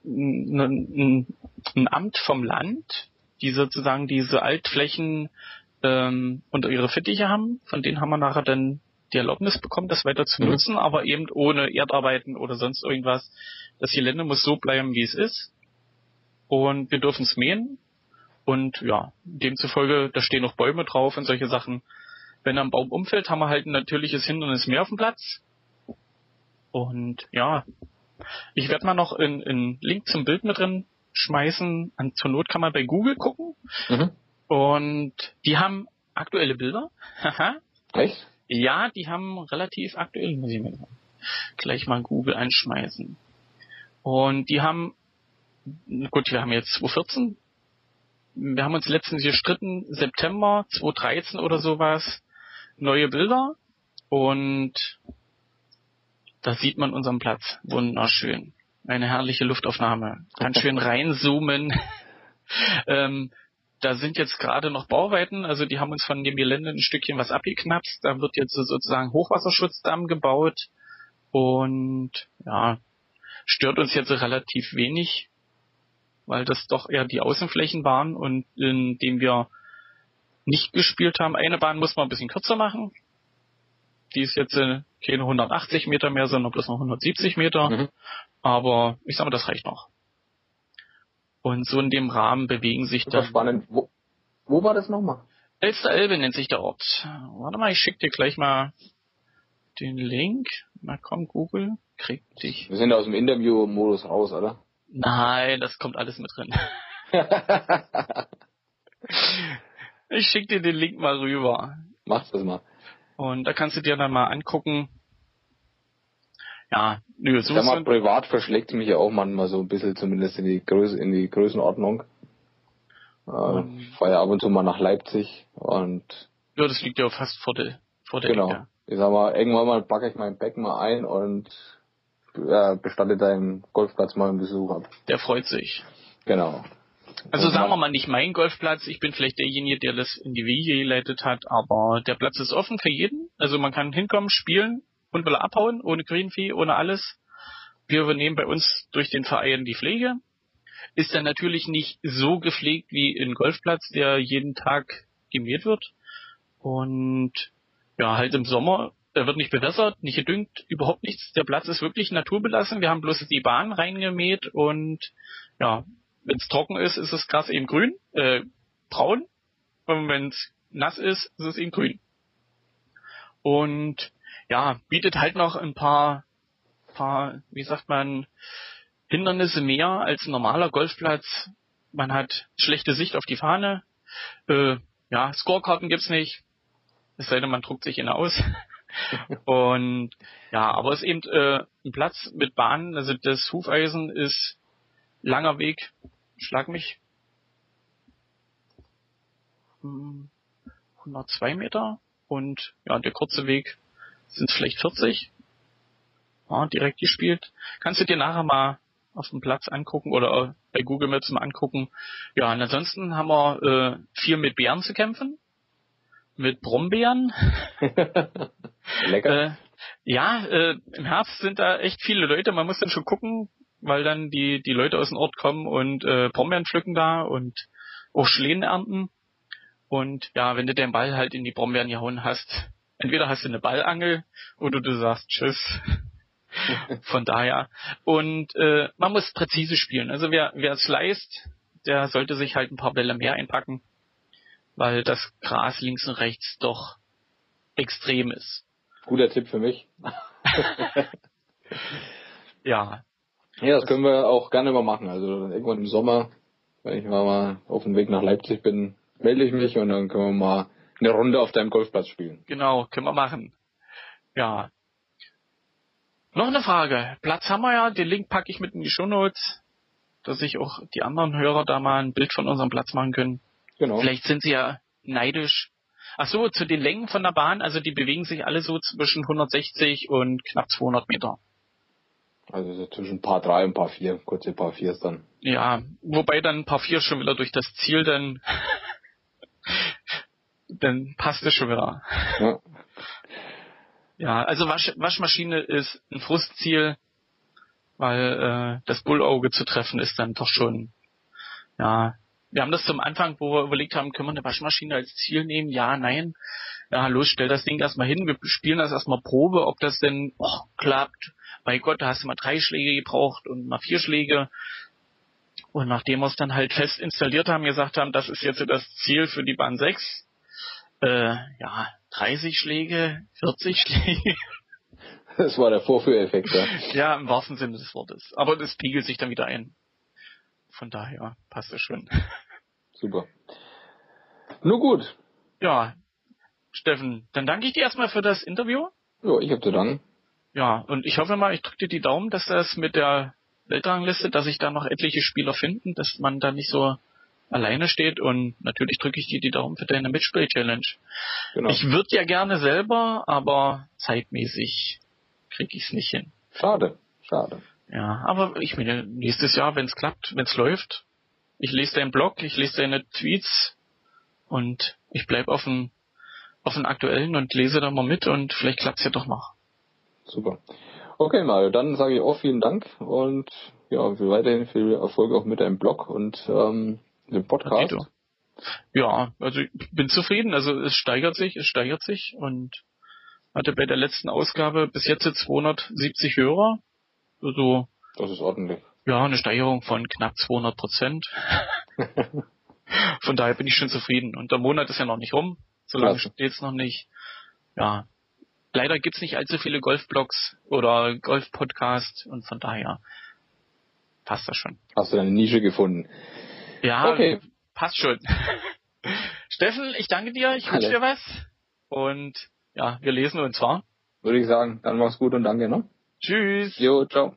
Ein, ein Amt vom Land, die sozusagen diese Altflächen ähm, unter ihre Fittiche haben. Von denen haben wir nachher dann die Erlaubnis bekommen, das weiter zu mhm. nutzen, aber eben ohne Erdarbeiten oder sonst irgendwas. Das Gelände muss so bleiben, wie es ist. Und wir dürfen es mähen. Und ja, demzufolge, da stehen noch Bäume drauf und solche Sachen. Wenn ein Baum umfällt, haben wir halt ein natürliches Hindernis mehr auf dem Platz. Und ja, ich werde mal noch einen Link zum Bild mit drin schmeißen. An, zur Not kann man bei Google gucken. Mhm. Und die haben aktuelle Bilder. Echt? Ja, die haben relativ aktuell, muss ich mir gleich mal Google einschmeißen. Und die haben, gut, wir haben jetzt 2014, wir haben uns letztens gestritten, September 2013 oder sowas, neue Bilder und da sieht man unseren Platz. Wunderschön. Eine herrliche Luftaufnahme. Ganz schön (laughs) reinzoomen. (laughs) ähm, da sind jetzt gerade noch Bauweiten, also die haben uns von dem Gelände ein Stückchen was abgeknapst. Da wird jetzt sozusagen Hochwasserschutzdamm gebaut und ja, stört uns jetzt relativ wenig, weil das doch eher die Außenflächen waren und indem wir nicht gespielt haben. Eine Bahn muss man ein bisschen kürzer machen. Die ist jetzt äh, keine 180 Meter mehr, sondern bloß noch 170 Meter. Mhm. Aber ich sag mal, das reicht noch. Und so in dem Rahmen bewegen sich dann. Spannend. Wo, wo war das nochmal? Elster Elbe nennt sich der Ort. Warte mal, ich schick dir gleich mal den Link. Na komm, Google, krieg dich. Wir sind aus dem Interview-Modus raus, oder? Nein, das kommt alles mit drin. (laughs) ich schick dir den Link mal rüber. Mach's das mal. Und da kannst du dir dann mal angucken, ja, nö, so ja, mal, privat verschlägt mich ja auch manchmal so ein bisschen zumindest in die Größe, in die Größenordnung. Äh, um, fahre ja ab und zu mal nach Leipzig und ja, das liegt ja fast vor der vor der Genau. Ecke. Ich sag mal, irgendwann mal packe ich mein Becken mal ein und äh, bestatte deinen Golfplatz mal einen Besuch ab. Der freut sich. Genau. Also sagen wir mal nicht mein Golfplatz, ich bin vielleicht derjenige, der das in die Wege geleitet hat, aber der Platz ist offen für jeden. Also man kann hinkommen, spielen und will abhauen, ohne Greenfee, ohne alles. Wir übernehmen bei uns durch den Verein die Pflege. Ist dann natürlich nicht so gepflegt wie ein Golfplatz, der jeden Tag gemäht wird. Und ja, halt im Sommer, er wird nicht bewässert, nicht gedüngt, überhaupt nichts. Der Platz ist wirklich naturbelassen. Wir haben bloß die Bahn reingemäht und ja, wenn es trocken ist, ist das Gras eben grün, äh, braun. Und wenn es nass ist, ist es eben grün. Und ja, bietet halt noch ein paar, paar, wie sagt man, Hindernisse mehr als ein normaler Golfplatz. Man hat schlechte Sicht auf die Fahne. Äh, ja, Scorekarten gibt's nicht. Es sei denn, man druckt sich ihn aus. (laughs) Und ja, aber es ist eben äh, ein Platz mit Bahnen. Also das Hufeisen ist langer Weg. Schlag mich. 102 hm, Meter und ja, der kurze Weg sind es vielleicht 40. Ja, direkt gespielt. Kannst du dir nachher mal auf dem Platz angucken oder bei Google Maps mal angucken. Ja, und ansonsten haben wir äh, viel mit Bären zu kämpfen. mit Brombeeren. (laughs) Lecker. Äh, ja, äh, im Herbst sind da echt viele Leute. Man muss dann schon gucken, weil dann die die Leute aus dem Ort kommen und äh, Brombeeren pflücken da und auch Schlehen ernten. Und ja, wenn du den Ball halt in die Brombeeren gehauen hast, (laughs) entweder hast du eine Ballangel oder du sagst Tschüss. (laughs) Von daher. Und äh, man muss präzise spielen. Also wer wer es leist, der sollte sich halt ein paar Bälle mehr einpacken, weil das Gras links und rechts doch extrem ist. Guter Tipp für mich. (laughs) ja. Ja, das können wir auch gerne mal machen. Also irgendwann im Sommer, wenn ich mal auf dem Weg nach Leipzig bin, melde ich mich und dann können wir mal eine Runde auf deinem Golfplatz spielen. Genau, können wir machen. Ja. Noch eine Frage. Platz haben wir ja, den Link packe ich mit in die Show Notes, dass sich auch die anderen Hörer da mal ein Bild von unserem Platz machen können. Genau. Vielleicht sind sie ja neidisch. Ach so, zu den Längen von der Bahn, also die bewegen sich alle so zwischen 160 und knapp 200 Meter. Also so zwischen Paar 3 und Paar 4, kurze Paar 4 dann. Ja, wobei dann Paar 4 schon wieder durch das Ziel dann (laughs) dann passt es schon wieder. Ja. Ja, also Wasch, Waschmaschine ist ein Frustziel, weil äh, das Bullauge zu treffen ist dann doch schon, ja, wir haben das zum Anfang, wo wir überlegt haben, können wir eine Waschmaschine als Ziel nehmen? Ja, nein. Ja, los, stell das Ding erstmal hin, wir spielen das erstmal Probe, ob das denn oh, klappt. Bei Gott, da hast du mal drei Schläge gebraucht und mal vier Schläge. Und nachdem wir es dann halt (laughs) fest installiert haben, gesagt haben, das ist jetzt das Ziel für die Bahn 6, äh, ja, 30 Schläge, 40 Schläge. (laughs) Das war der Vorführeffekt, ja. ja, im wahrsten Sinne des Wortes. Aber das spiegelt sich dann wieder ein. Von daher passt es schon. (laughs) Super. Nur gut. Ja, Steffen, dann danke ich dir erstmal für das Interview. Ja, ich habe zu danken. Ja, und ich hoffe mal, ich drücke dir die Daumen, dass das mit der Weltrangliste, dass sich da noch etliche Spieler finden, dass man da nicht so alleine steht und natürlich drücke ich dir die Daumen für deine Mitspiel-Challenge. Genau. Ich würde ja gerne selber, aber zeitmäßig kriege ich es nicht hin. Schade, schade. Ja, aber ich meine, nächstes Jahr, wenn es klappt, wenn es läuft, ich lese deinen Blog, ich lese deine Tweets und ich bleib auf dem auf den aktuellen und lese da mal mit und vielleicht klappt's ja doch noch. Super. Okay, Mario, dann sage ich auch vielen Dank und ja, weiterhin viel Erfolg auch mit deinem Blog und ähm, dem Podcast. Ja, also ich bin zufrieden. Also es steigert sich, es steigert sich und hatte bei der letzten Ausgabe bis jetzt 270 Hörer. Also das ist ordentlich. Ja, eine Steigerung von knapp 200 Prozent. (laughs) von daher bin ich schon zufrieden. Und der Monat ist ja noch nicht rum. So lange steht's noch nicht. Ja, leider gibt's nicht allzu viele Golfblogs oder Golf-Podcasts und von daher passt das schon. Hast du deine Nische gefunden? Ja, okay. passt schon. (laughs) Steffen, ich danke dir, ich wünsche dir was und ja, wir lesen uns zwar. Würde ich sagen, dann mach's gut und danke, ne? Tschüss. Jo, ciao.